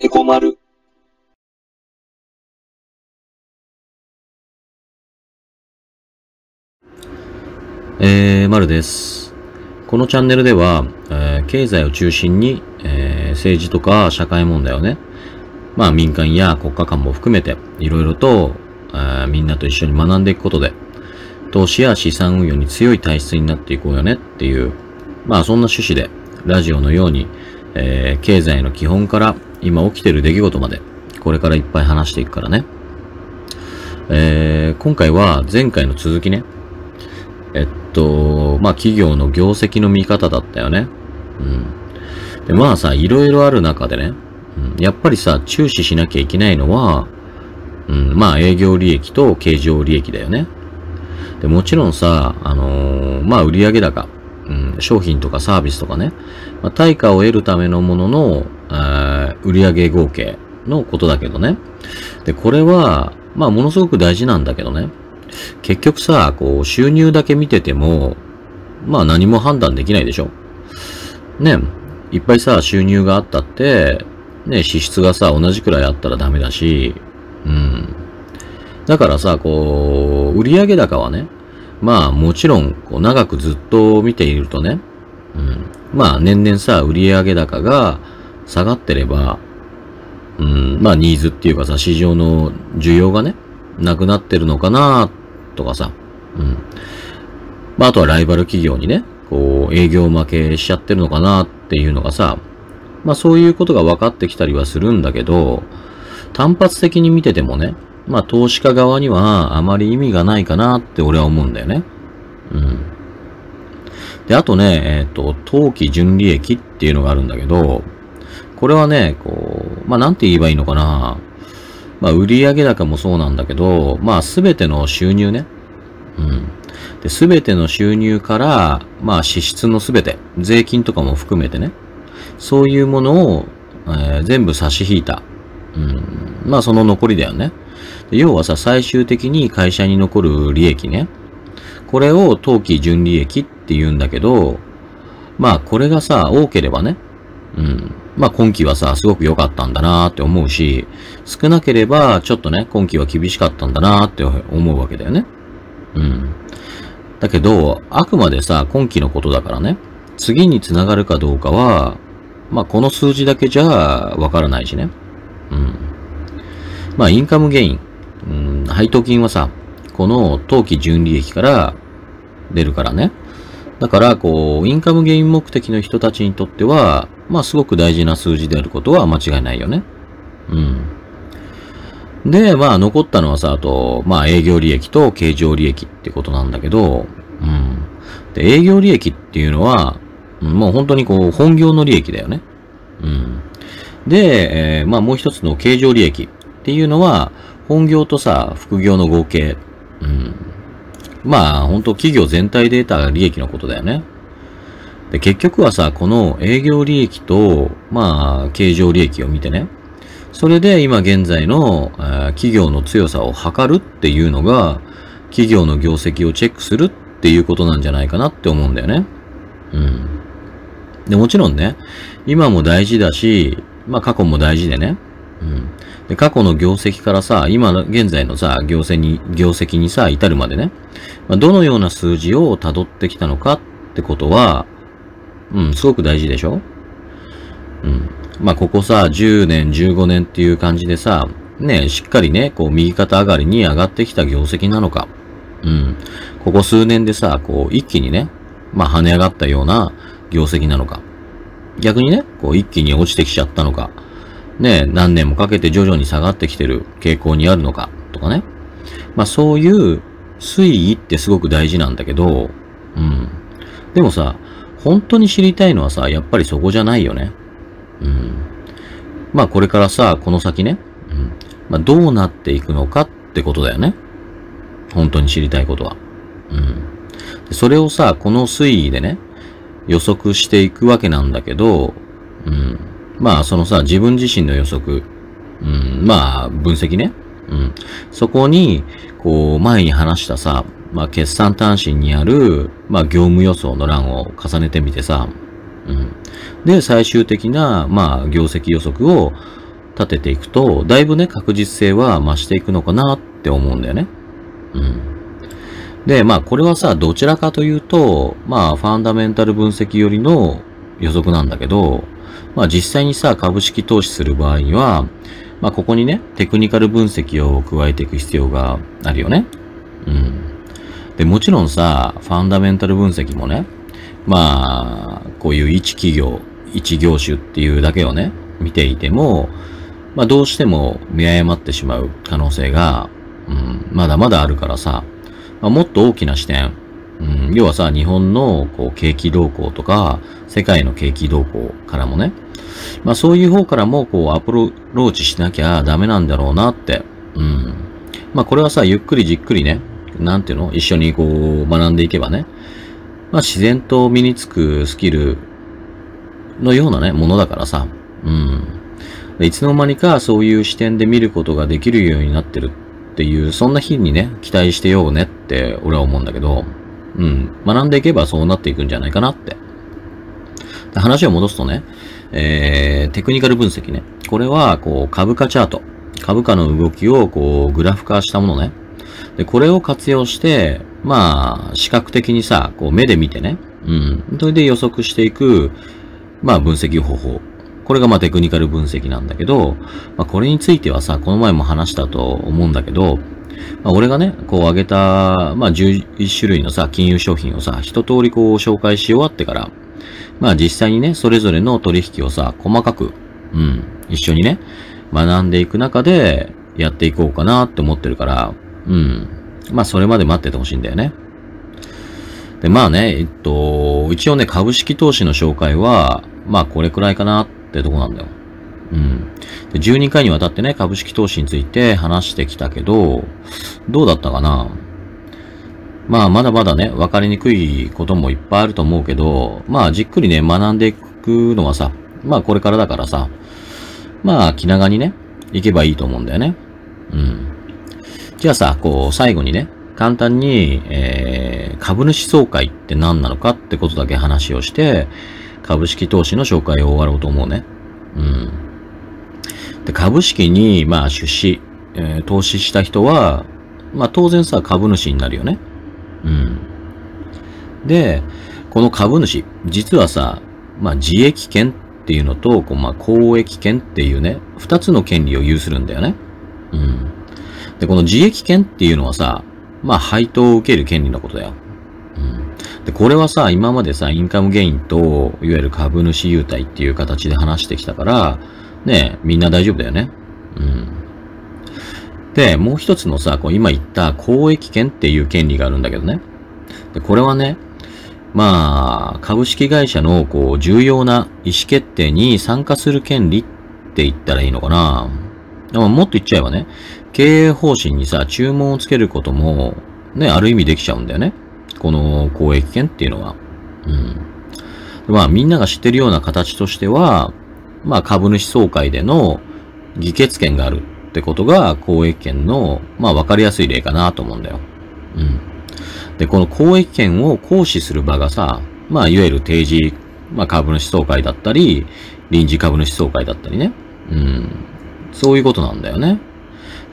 エコマル。えー、まるです。このチャンネルでは、えー経済を中心に、えー政治とか社会問題をね、まあ民間や国家間も含めて、いろいろと、えみんなと一緒に学んでいくことで、投資や資産運用に強い体質になっていこうよねっていう、まあそんな趣旨で、ラジオのように、え経済の基本から今起きてる出来事まで、これからいっぱい話していくからね。えー今回は前回の続きね。えっと、まあ企業の業績の見方だったよね。うん。で、まあさ、いろいろある中でね、うん、やっぱりさ、注視しなきゃいけないのは、うん、まあ営業利益と経常利益だよね。で、もちろんさ、あのーまあ売上高、うん、商品とかサービスとかね、まあ、対価を得るためのものの、あ売上合計のことだけどね。で、これは、まあものすごく大事なんだけどね。結局さ、こう、収入だけ見てても、まあ何も判断できないでしょ。ね、いっぱいさ、収入があったって、ね、支出がさ、同じくらいあったらダメだし、うん。だからさ、こう、売上高はね、まあもちろん、こう、長くずっと見ているとね、うん。まあ年々さ、売上高が下がってれば、うん、まあニーズっていうかさ、市場の需要がね、なくなってるのかなとかさ、うん。まああとはライバル企業にね、こう営業負けしちゃってるのかなっていうのがさ、まあそういうことが分かってきたりはするんだけど、単発的に見ててもね、まあ投資家側にはあまり意味がないかなって俺は思うんだよね。うん。で、あとね、えっ、と、当期純利益っていうのがあるんだけど、これはね、こう、まあなんて言えばいいのかな。まあ売上高もそうなんだけど、まあすべての収入ね。うん。で、すべての収入から、まあ支出のすべて、税金とかも含めてね、そういうものを、えー全部差し引いた。うん。まあその残りだよね。要はさ、最終的に会社に残る利益ね。これを当期純利益って言うんだけど、まあこれがさ、多ければね、うん。まあ今期はさ、すごく良かったんだなーって思うし、少なければちょっとね、今期は厳しかったんだなーって思うわけだよね。うん。だけど、あくまでさ、今期のことだからね、次につながるかどうかは、まあこの数字だけじゃわからないしね。うん。まあインカムゲイン、うん、配当金はさ、この当期純利益から出るからね。だから、こう、インカムゲイン目的の人たちにとっては、まあすごく大事な数字であることは間違いないよね。うん。で、まあ残ったのはさ、あと、まあ営業利益と経常利益ってことなんだけど、うん。で、営業利益っていうのは、もう本当にこう、本業の利益だよね。うん。で、えーまあもう一つの経常利益っていうのは、本業とさ、副業の合計。うん。まあ、本当企業全体で得た利益のことだよね。で、結局はさ、この営業利益と、まあ、経常利益を見てね。それで今現在の、えー企業の強さを測るっていうのが、企業の業績をチェックするっていうことなんじゃないかなって思うんだよね。うん。で、もちろんね、今も大事だし、まあ過去も大事でね。うん。で、過去の業績からさ、今の、現在のさ、業績に、業績にさ、至るまでね、まあ、どのような数字を辿ってきたのかってことは、うん、すごく大事でしょ？うん。まあ、ここさ、10年、15年っていう感じでさ、ね、しっかりね、こう、右肩上がりに上がってきた業績なのか、うん。ここ数年でさ、こう、一気にね、まあ、跳ね上がったような業績なのか。逆にね、こう、一気に落ちてきちゃったのか。ね、何年もかけて徐々に下がってきてる傾向にあるのか、とかね。まあそういう推移ってすごく大事なんだけど、うん。でもさ、本当に知りたいのはさ、やっぱりそこじゃないよね。うん。まあこれからさ、この先ね、うん。まあどうなっていくのかってことだよね。本当に知りたいことは。うん。それをさ、この推移でね、予測していくわけなんだけど、うん。まあ、そのさ、自分自身の予測、うん、まあ、分析ね。うん。そこに、こう、前に話したさ、まあ、決算単身にある、まあ、業務予想の欄を重ねてみてさ、うん。で、最終的な、まあ、業績予測を立てていくと、だいぶね、確実性は増していくのかなって思うんだよね。うん。で、まあこれはさ、どちらかというと、まあファンダメンタル分析よりの予測なんだけど、まあ実際にさ、株式投資する場合には、まあここにね、テクニカル分析を加えていく必要があるよね。うん。で、もちろんさ、ファンダメンタル分析もね、まあ、こういう一企業、一業種っていうだけをね、見ていても、まあどうしても見誤ってしまう可能性が、うん、まだまだあるからさ、まあ、もっと大きな視点、うん、要はさ、日本のこう景気動向とか、世界の景気動向からもね、まあそういう方からもこうアプローチしなきゃダメなんだろうなって、うん。まあこれはさ、ゆっくりじっくりね、なんていうの？一緒にこう学んでいけばね、まあ自然と身につくスキルのようなね、ものだからさ、うん。いつの間にかそういう視点で見ることができるようになってるっていう、そんな日にね、期待してようねって俺は思うんだけど、うん。学んでいけばそうなっていくんじゃないかなって。話を戻すとね、えー、テクニカル分析ね。これは、こう、株価チャート。株価の動きを、こう、グラフ化したものね。で、これを活用して、まあ、視覚的にさ、こう、目で見てね。うん。それで予測していく、まあ、分析方法。これがまあテクニカル分析なんだけど、まあ、これについてはさ、この前も話したと思うんだけど、まあ、俺がね、こう挙げた、まあ、11種類のさ、金融商品をさ、一通りこう紹介し終わってから、まあ実際にね、それぞれの取引をさ、細かく、うん、一緒にね、学んでいく中で、やっていこうかなって思ってるから、うん。まあそれまで待っててほしいんだよね。で、まあね、えっと、一応ね、株式投資の紹介は、まあこれくらいかなってとこなんだよ。うん。で、12回にわたってね、株式投資について話してきたけど、どうだったかな？まあ、まだまだね、わかりにくいこともいっぱいあると思うけど、まあ、じっくりね、学んでいくのはさ、まあ、これからだからさ、まあ、気長にね、行けばいいと思うんだよね。うん。じゃあさ、こう、最後にね、簡単に、えー、株主総会って何なのかってことだけ話をして、株式投資の紹介を終わろうと思うね。うん。で、株式に、まあ、出資、えー、投資した人は、まあ、当然さ、株主になるよね。うん。で、この株主、実はさ、まあ自益権っていうのと、こうまあ公益権っていうね、二つの権利を有するんだよね。うん。で、この自益権っていうのはさ、まあ配当を受ける権利のことだよ。うん。で、これはさ、今までさ、インカムゲインと、いわゆる株主優待っていう形で話してきたから、ね、みんな大丈夫だよね。うん。で、もう一つのさ、こう今言った公益権っていう権利があるんだけどね。で、これはね、まあ、株式会社のこう重要な意思決定に参加する権利って言ったらいいのかな。でももっと言っちゃえばね、経営方針にさ、注文をつけることも、ね、ある意味できちゃうんだよね。この公益権っていうのは。うん。まあ、みんなが知ってるような形としては、まあ、株主総会での議決権があるってことが公益権の、まあ分かりやすい例かなと思うんだよ。うん。で、この公益権を行使する場がさ、まあいわゆる定時、まあ株主総会だったり、臨時株主総会だったりね。うん。そういうことなんだよね。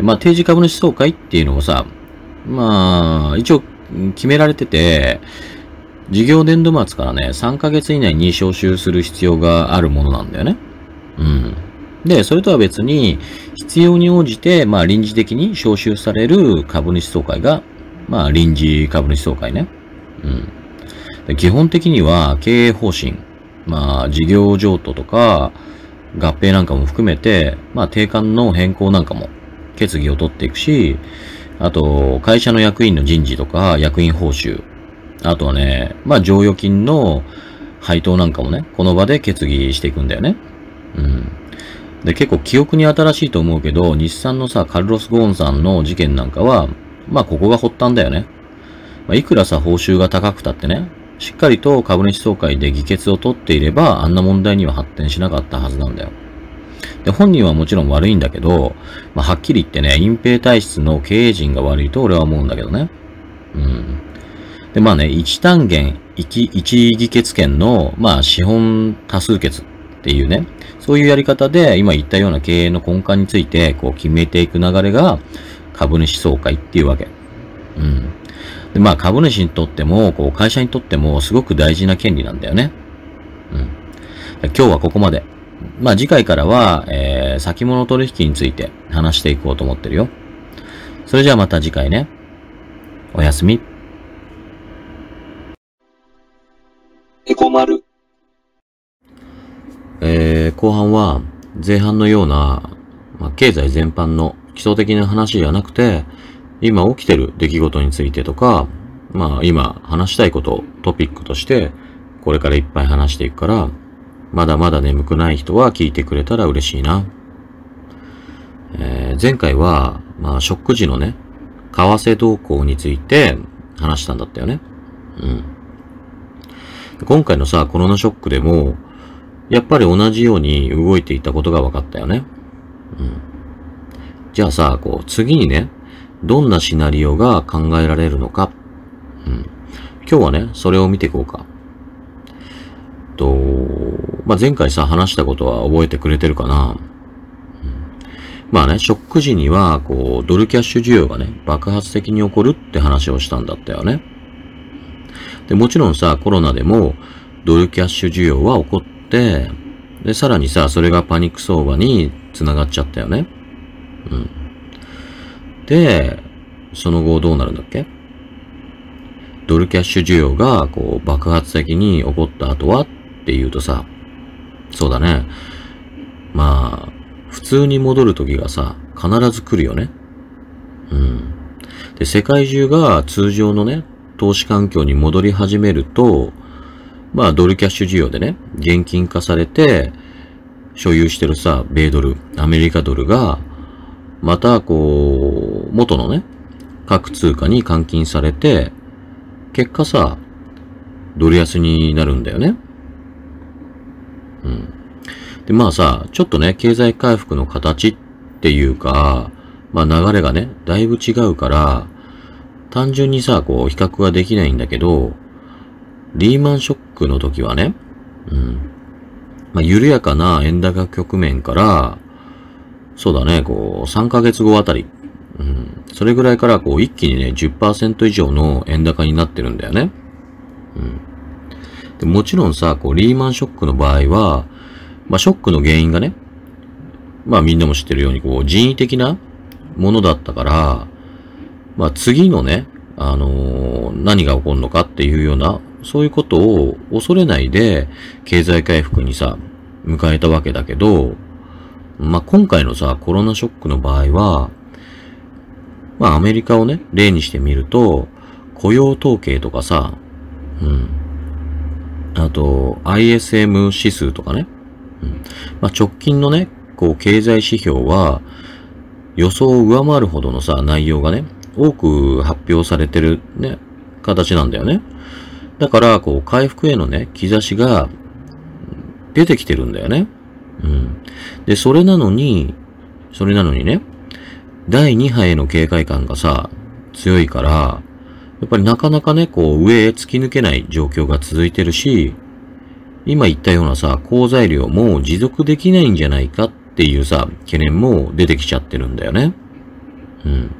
まあ定時株主総会っていうのをさ、まあ一応決められてて、事業年度末からね、3ヶ月以内に招集する必要があるものなんだよね。うん。で、それとは別に、必要に応じて、まあ臨時的に招集される株主総会が、まあ臨時株主総会ね。うん。基本的には経営方針、まあ事業譲渡とか、合併なんかも含めて、まあ定款の変更なんかも決議を取っていくし、あと、会社の役員の人事とか、役員報酬。あとはね、まあ、剰余金の配当なんかもね、この場で決議していくんだよね。うん。で、結構記憶に新しいと思うけど、日産のさ、カルロス・ゴーンさんの事件なんかは、まあここが発端だよね。まあ、いくらさ、報酬が高くたってね、しっかりと株主総会で議決を取っていれば、あんな問題には発展しなかったはずなんだよ。で、本人はもちろん悪いんだけど、まあ、はっきり言ってね、隠蔽体質の経営陣が悪いと俺は思うんだけどね。うん。で、まあね、一単元、一、一議決権の、まあ、資本多数決っていうね、そういうやり方で今言ったような経営の根幹についてこう決めていく流れが株主総会っていうわけ。うん。で、まあ株主にとっても、こう会社にとってもすごく大事な権利なんだよね。うん。今日はここまで。まあ次回からは、えー、先物取引について話していこうと思ってるよ。それじゃあまた次回ね。おやすみ。後半は前半のような、まあ、経済全般の基礎的な話じゃなくて、今起きてる出来事についてとか、まあ今話したいことをトピックとしてこれからいっぱい話していくから、まだまだ眠くない人は聞いてくれたら嬉しいな。えー、前回は、まあショック時のね、為替動向について話したんだったよね。うん。今回のさ、コロナショックでも、やっぱり同じように動いていたことが分かったよね。うん。じゃあさ、こう、次にね、どんなシナリオが考えられるのか。うん。今日はね、それを見ていこうか。と、まあ、前回さ、話したことは覚えてくれてるかな。うん、まあね、ショック時には、こう、ドルキャッシュ需要がね、爆発的に起こるって話をしたんだったよね。で、もちろんさ、コロナでも、ドルキャッシュ需要は起こって、で、さらにさ、それがパニック相場に繋がっちゃったよね。うん。で、その後どうなるんだっけ？ドルキャッシュ需要がこう爆発的に起こった後はっていうとさ、そうだね。まあ、普通に戻る時がさ、必ず来るよね。うん。で、世界中が通常のね、投資環境に戻り始めると、まあ、ドルキャッシュ需要でね、現金化されて、所有してるさ、米ドル、アメリカドルが、また、こう、元のね、各通貨に換金されて、結果さ、ドル安になるんだよね。うん。で、まあさ、ちょっとね、経済回復の形っていうか、まあ流れがね、だいぶ違うから、単純にさ、こう、比較はできないんだけど、リーマンショックの時はね、うん。まあ、緩やかな円高局面から、そうだね、こう、3ヶ月後あたり、うん、それぐらいからこう一気にね、10%以上の円高になってるんだよね。うん。でもちろんさ、こう、リーマンショックの場合は、まあ、ショックの原因がね、まあみんなも知ってるように、こう、人為的なものだったから、まあ次のね、あのー、何が起こるのかっていうような、そういうことを恐れないで、経済回復にさ、迎えたわけだけど、まあ、今回のさ、コロナショックの場合は、まあ、アメリカをね、例にしてみると、雇用統計とかさ、うん。あと、ISM 指数とかね。うん。まあ、直近のね、こう、経済指標は、予想を上回るほどのさ、内容がね、多く発表されてるね、形なんだよね。だから、こう、回復へのね、兆しが出てきてるんだよね。うん。で、それなのに、それなのにね、第2波への警戒感がさ、強いから、やっぱりなかなかね、こう上へ突き抜けない状況が続いてるし、今言ったようなさ、好材料も持続できないんじゃないかっていうさ、懸念も出てきちゃってるんだよね。うん。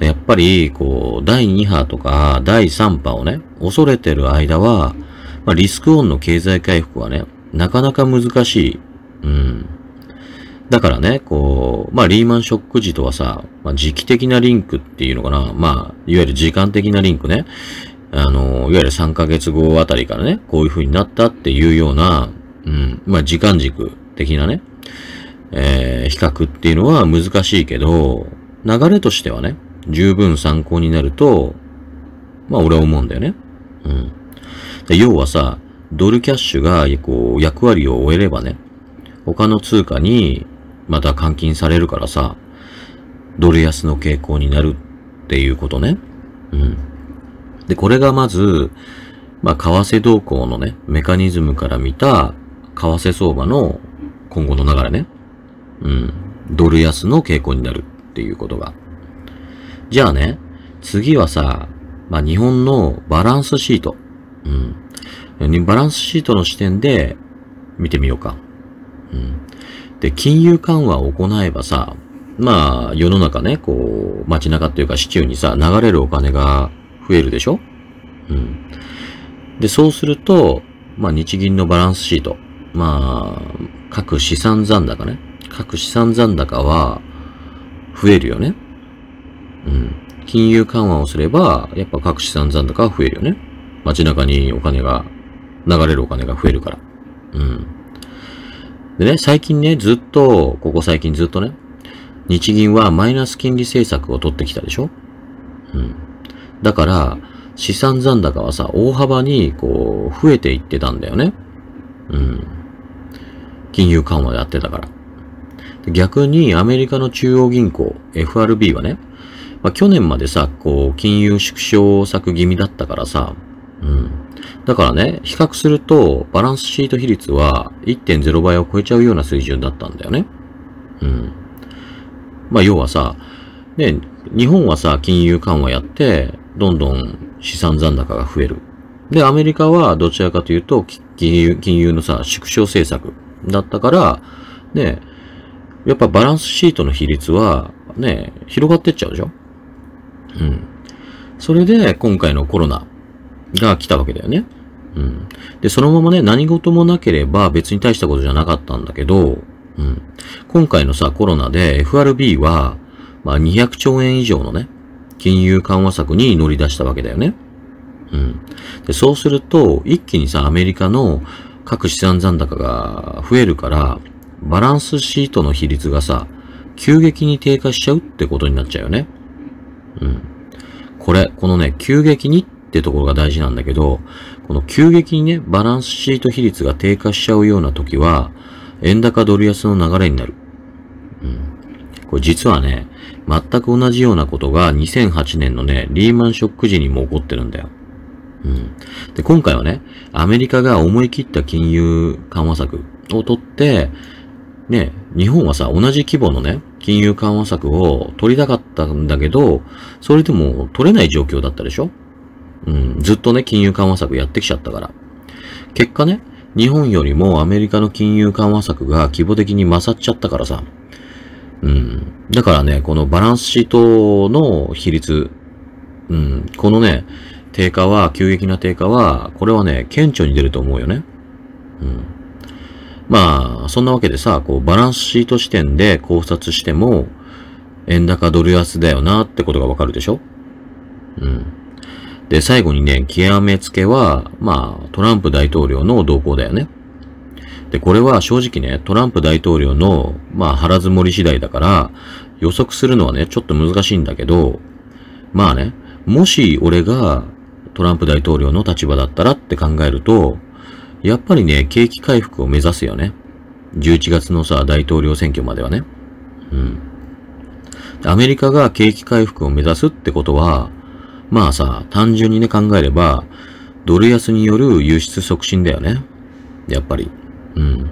やっぱり、こう、第2波とか第3波をね、恐れてる間は、まあ、リスクオンの経済回復はね、なかなか難しい。うん。だからね、こう、まあ、リーマンショック時とはさ、まあ、時期的なリンクっていうのかな。まあ、いわゆる時間的なリンクね。あの、いわゆる3ヶ月後あたりからね、こういう風になったっていうような、うん、まあ、時間軸的なね、えー、比較っていうのは難しいけど、流れとしてはね、十分参考になると、まあ、俺は思うんだよね。うん。で要はさ、ドルキャッシュが、こう、役割を終えればね、他の通貨にまた換金されるからさ、ドル安の傾向になるっていうことね。うん。で、これがまず、まあ、為替動向のね、メカニズムから見た、為替相場の今後の流れね。うん。ドル安の傾向になるっていうことが。じゃあね、次はさ、まあ、日本のバランスシート。うん。バランスシートの視点で、見てみようか。うん。で、金融緩和を行えばさ、まあ、世の中ね、こう、街中っていうか市中にさ、流れるお金が増えるでしょ？うん。で、そうすると、まあ、日銀のバランスシート。まあ、各資産残高ね。各資産残高は増えるよね。うん。金融緩和をすれば、やっぱ各資産残高は増えるよね。街中にお金が、流れるお金が増えるから。うん。でね、最近ね、ずっと、ここ最近ずっとね、日銀はマイナス金利政策を取ってきたでしょうん。だから、資産残高はさ、大幅に、こう、増えていってたんだよね。うん。金融緩和やってたから。逆にアメリカの中央銀行、FRB はね、まあ、去年までさ、こう、金融縮小策気味だったからさ、うん。だからね、比較すると、バランスシート比率は1.0倍を超えちゃうような水準だったんだよね。うん。まあ、要はさ、ね、日本はさ、金融緩和やって、どんどん資産残高が増える。で、アメリカはどちらかというと、金融、金融のさ、縮小政策だったから、ね、やっぱバランスシートの比率は、ね、広がってっちゃうでしょうん。それで、今回のコロナが来たわけだよね。うん。で、そのままね、何事もなければ別に大したことじゃなかったんだけど、うん。今回のさ、コロナで FRB は、まあ200兆円以上のね、金融緩和策に乗り出したわけだよね。うん。で、そうすると、一気にさ、アメリカの各資産残高が増えるから、バランスシートの比率がさ、急激に低下しちゃうってことになっちゃうよね。うん。これ、このね、急激にってところが大事なんだけど、この急激にね、バランスシート比率が低下しちゃうような時は、円高ドル安の流れになる。うん。これ実はね、全く同じようなことが2008年のね、リーマンショック時にも起こってるんだよ。うん。で、今回はね、アメリカが思い切った金融緩和策を取って、ね、日本はさ、同じ規模のね、金融緩和策を取りたかったんだけど、それでも取れない状況だったでしょ？うん、ずっとね、金融緩和策やってきちゃったから。結果ね、日本よりもアメリカの金融緩和策が規模的に勝っちゃったからさ。うん。だからね、このバランスシートの比率、うん、このね、低下は、急激な低下は、これはね、顕著に出ると思うよね。うん。まあ、そんなわけでさ、こう、バランスシート視点で考察しても、円高ドル安だよなってことがわかるでしょ？うん。で、最後にね、極めつけは、まあ、トランプ大統領の動向だよね。で、これは正直ね、トランプ大統領の、まあ、腹積もり次第だから、予測するのはね、ちょっと難しいんだけど、まあね、もし俺がトランプ大統領の立場だったらって考えると、やっぱりね、景気回復を目指すよね。11月のさ、大統領選挙まではね。うん。アメリカが景気回復を目指すってことは、まあさ、単純にね考えれば、ドル安による輸出促進だよね。やっぱり。うん。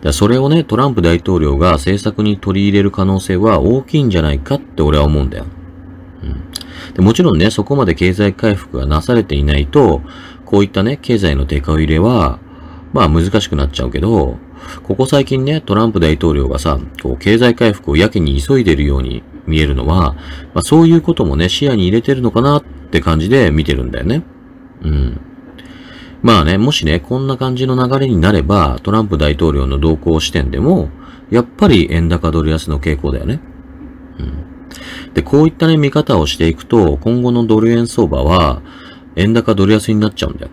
だそれをね、トランプ大統領が政策に取り入れる可能性は大きいんじゃないかって俺は思うんだよ。うん。でもちろんね、そこまで経済回復がなされていないと、こういったね、経済の低下を入れは、まあ難しくなっちゃうけど、ここ最近ね、トランプ大統領がさ、こう経済回復をやけに急いでるように見えるのは、まあそういうこともね、視野に入れてるのかなって感じで見てるんだよね。うん。まあね、もしね、こんな感じの流れになれば、トランプ大統領の動向視点でも、やっぱり円高ドル安の傾向だよね。うん。で、こういったね、見方をしていくと、今後のドル円相場は、円高ドル安になっちゃうんだよ。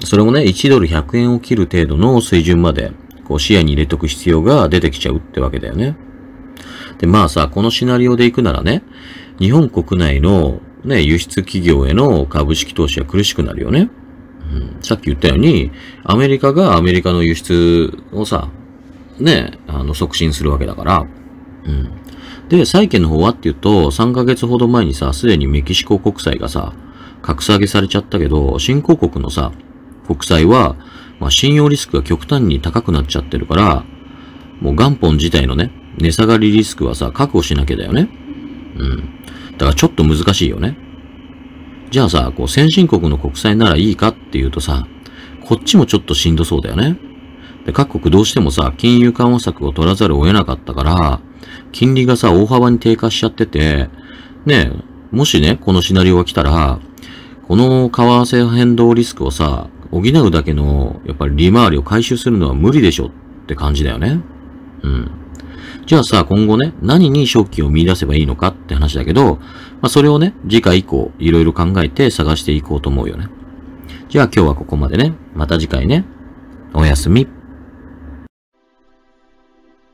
それもね、1ドル100円を切る程度の水準まで、こう視野に入れとく必要が出てきちゃうってわけだよね。で、まあさ、このシナリオで行くならね、日本国内のね、輸出企業への株式投資は苦しくなるよね。うん、さっき言ったように、アメリカがアメリカの輸出をさ、ね、あの、促進するわけだから。うん。で、債券の方はっていうと、3ヶ月ほど前にさ、すでにメキシコ国債がさ、格下げされちゃったけど、新興国のさ、国債は、まあ、信用リスクが極端に高くなっちゃってるから、もう元本自体のね、値下がりリスクはさ、確保しなきゃだよね。うん。だからちょっと難しいよね。じゃあさ、こう先進国の国債ならいいかっていうとさ、こっちもちょっとしんどそうだよね。で、各国どうしてもさ、金融緩和策を取らざるを得なかったから、金利がさ、大幅に低下しちゃってて、ね、もしね、このシナリオが来たら、この為替変動リスクをさ、補うだけの、やっぱり利回りを回収するのは無理でしょって感じだよね。うん。じゃあさ、今後ね、何に正気を見出せばいいのかって話だけど、まあ、それをね、次回以降、いろいろ考えて探していこうと思うよね。じゃあ今日はここまでね。また次回ね。おやすみ。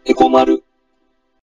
エコマル。